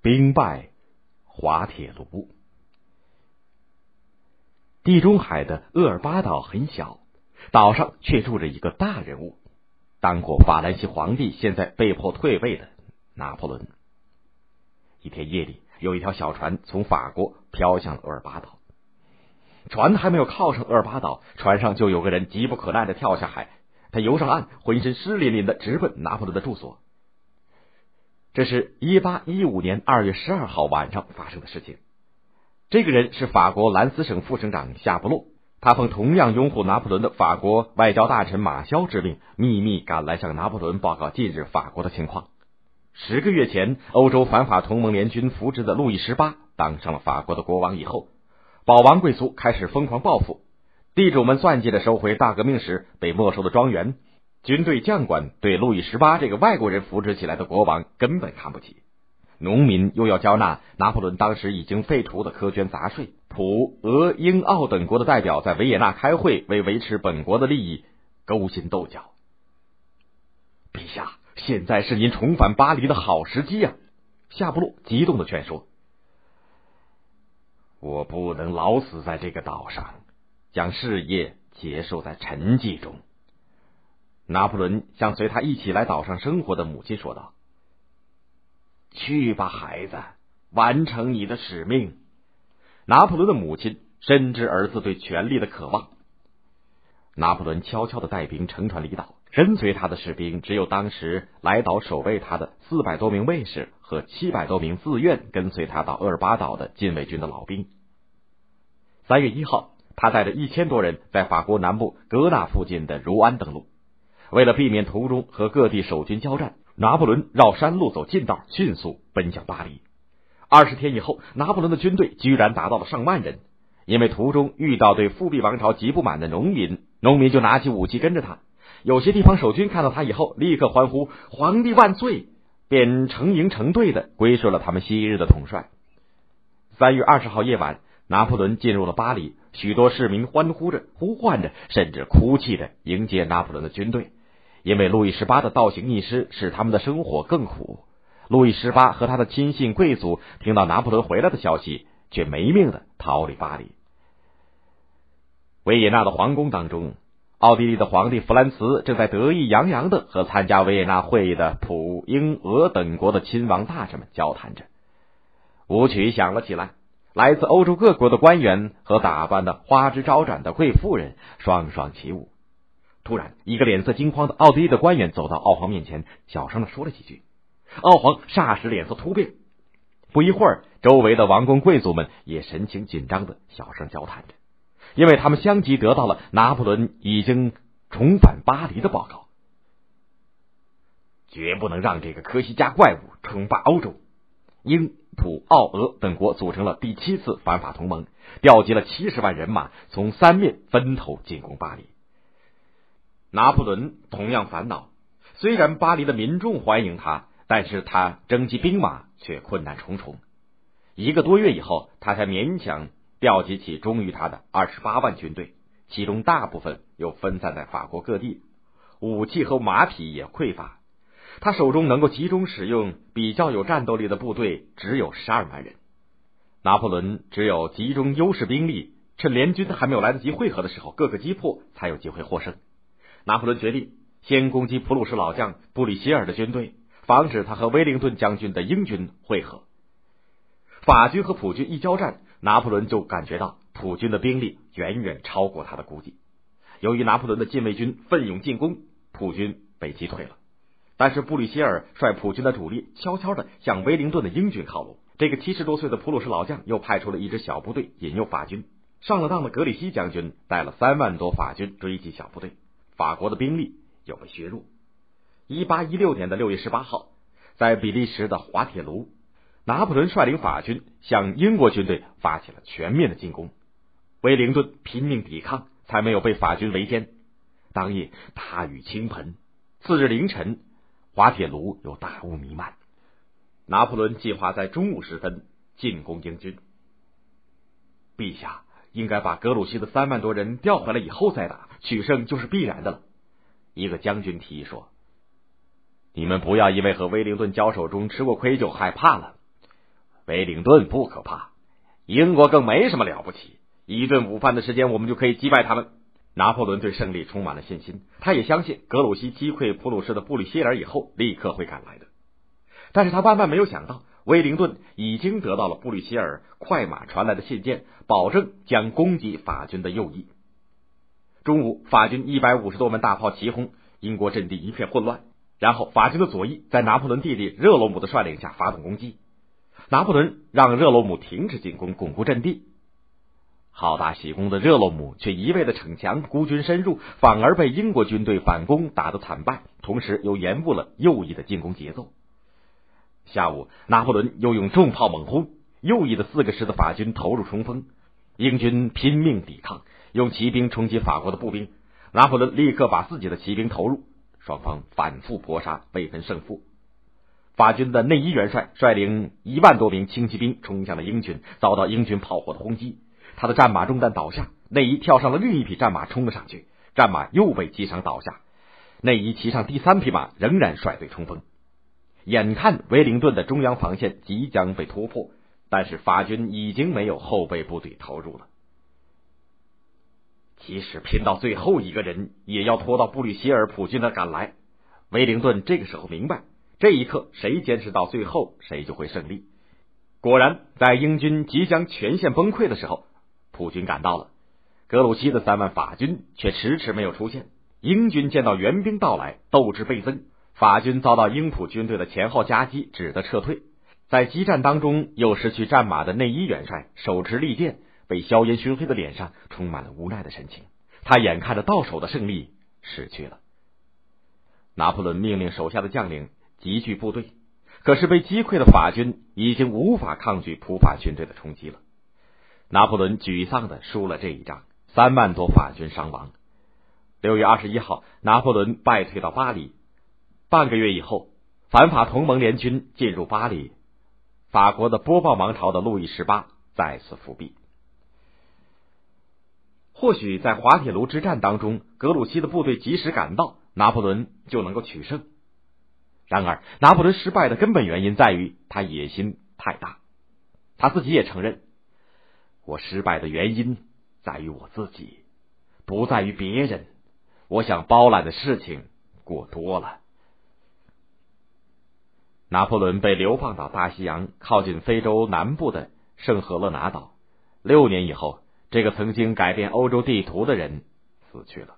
兵败滑铁卢。地中海的厄尔巴岛很小，岛上却住着一个大人物，当过法兰西皇帝，现在被迫退位的拿破仑。一天夜里，有一条小船从法国飘向了厄尔巴岛。船还没有靠上厄尔巴岛，船上就有个人急不可耐的跳下海。他游上岸，浑身湿淋淋的，直奔拿破仑的住所。这是一八一五年二月十二号晚上发生的事情。这个人是法国兰斯省副省长夏布洛，他奉同样拥护拿破仑的法国外交大臣马肖之命，秘密赶来向拿破仑报告近日法国的情况。十个月前，欧洲反法同盟联军扶植的路易十八当上了法国的国王以后，保王贵族开始疯狂报复。地主们算计着收回大革命时被没收的庄园，军队将官对路易十八这个外国人扶植起来的国王根本看不起，农民又要交纳拿破仑当时已经废除的苛捐杂税，普、俄、英、奥等国的代表在维也纳开会，为维持本国的利益勾心斗角。陛下，现在是您重返巴黎的好时机呀！夏布洛激动的劝说：“我不能老死在这个岛上。”将事业结束在沉寂中。拿破仑向随他一起来岛上生活的母亲说道：“去吧，孩子，完成你的使命。”拿破仑的母亲深知儿子对权力的渴望。拿破仑悄悄的带兵乘船离岛，跟随他的士兵只有当时来岛守卫他的四百多名卫士和七百多名自愿跟随他到厄尔巴岛的禁卫军的老兵。三月一号。他带着一千多人在法国南部格纳附近的茹安登陆。为了避免途中和各地守军交战，拿破仑绕山路走近道，迅速奔向巴黎。二十天以后，拿破仑的军队居然达到了上万人。因为途中遇到对复辟王朝极不满的农民，农民就拿起武器跟着他。有些地方守军看到他以后，立刻欢呼“皇帝万岁”，便成营成队的归顺了他们昔日的统帅。三月二十号夜晚。拿破仑进入了巴黎，许多市民欢呼着、呼唤着，甚至哭泣着迎接拿破仑的军队。因为路易十八的倒行逆施使他们的生活更苦。路易十八和他的亲信贵族听到拿破仑回来的消息，却没命的逃离巴黎。维也纳的皇宫当中，奥地利的皇帝弗兰茨正在得意洋洋的和参加维也纳会议的普、英、俄等国的亲王大臣们交谈着。舞曲响了起来。来自欧洲各国的官员和打扮的花枝招展的贵妇人双双起舞。突然，一个脸色惊慌的奥地利的官员走到奥皇面前，小声的说了几句。奥皇霎时脸色突变。不一会儿，周围的王公贵族们也神情紧张的小声交谈着，因为他们相继得到了拿破仑已经重返巴黎的报告。绝不能让这个科西嘉怪物称霸欧洲。英、普、奥、俄等国组成了第七次反法同盟，调集了七十万人马，从三面分头进攻巴黎。拿破仑同样烦恼，虽然巴黎的民众欢迎他，但是他征集兵马却困难重重。一个多月以后，他才勉强调集起忠于他的二十八万军队，其中大部分又分散在法国各地，武器和马匹也匮乏。他手中能够集中使用比较有战斗力的部队只有十二万人，拿破仑只有集中优势兵力，趁联军还没有来得及汇合的时候，各个击破，才有机会获胜。拿破仑决定先攻击普鲁士老将布里歇尔的军队，防止他和威灵顿将军的英军会合。法军和普军一交战，拿破仑就感觉到普军的兵力远远超过他的估计。由于拿破仑的禁卫军奋勇进攻，普军被击退了。但是布里歇尔率普军的主力悄悄的向威灵顿的英军靠拢。这个七十多岁的普鲁士老将又派出了一支小部队引诱法军。上了当的格里西将军带了三万多法军追击小部队，法国的兵力又被削弱。一八一六年的六月十八号，在比利时的滑铁卢，拿破仑率领法军向英国军队发起了全面的进攻。威灵顿拼命抵抗，才没有被法军围歼。当夜大雨倾盆，次日凌晨。滑铁卢有大雾弥漫，拿破仑计划在中午时分进攻英军。陛下应该把格鲁希的三万多人调回来以后再打，取胜就是必然的了。一个将军提议说：“你们不要因为和威灵顿交手中吃过亏就害怕了。威灵顿不可怕，英国更没什么了不起，一顿午饭的时间，我们就可以击败他们。拿破仑对胜利充满了信心，他也相信格鲁希击溃普鲁士的布里希尔以后，立刻会赶来的。但是他万万没有想到，威灵顿已经得到了布里希尔快马传来的信件，保证将攻击法军的右翼。中午，法军一百五十多门大炮齐轰，英国阵地一片混乱。然后，法军的左翼在拿破仑弟弟热罗姆的率领下发动攻击。拿破仑让热罗姆停止进攻，巩固阵地。好大喜功的热罗姆却一味的逞强，孤军深入，反而被英国军队反攻打得惨败，同时又延误了右翼的进攻节奏。下午，拿破仑又用重炮猛轰，右翼的四个师的法军投入冲锋，英军拼命抵抗，用骑兵冲击法国的步兵。拿破仑立刻把自己的骑兵投入，双方反复搏杀，未分胜负。法军的内伊元帅率领一万多名轻骑兵冲向了英军，遭到英军炮火的轰击。他的战马中弹倒下，内伊跳上了另一匹战马冲了上去，战马又被击伤倒下。内伊骑上第三匹马，仍然率队冲锋。眼看威灵顿的中央防线即将被突破，但是法军已经没有后备部队投入了。即使拼到最后一个人，也要拖到布吕希尔普军的赶来。威灵顿这个时候明白，这一刻谁坚持到最后，谁就会胜利。果然，在英军即将全线崩溃的时候。普军赶到了，格鲁希的三万法军却迟迟没有出现。英军见到援兵到来，斗志倍增。法军遭到英普军队的前后夹击，只得撤退。在激战当中，又失去战马的内伊元帅手持利剑，被硝烟熏黑的脸上充满了无奈的神情。他眼看着到手的胜利失去了。拿破仑命令手下的将领集聚部队，可是被击溃的法军已经无法抗拒普法军队的冲击了。拿破仑沮丧的输了这一仗，三万多法军伤亡。六月二十一号，拿破仑败退到巴黎。半个月以后，反法同盟联军进入巴黎，法国的波旁王朝的路易十八再次复辟。或许在滑铁卢之战当中，格鲁希的部队及时赶到，拿破仑就能够取胜。然而，拿破仑失败的根本原因在于他野心太大，他自己也承认。我失败的原因在于我自己，不在于别人。我想包揽的事情过多了。拿破仑被流放到大西洋靠近非洲南部的圣赫勒拿岛。六年以后，这个曾经改变欧洲地图的人死去了。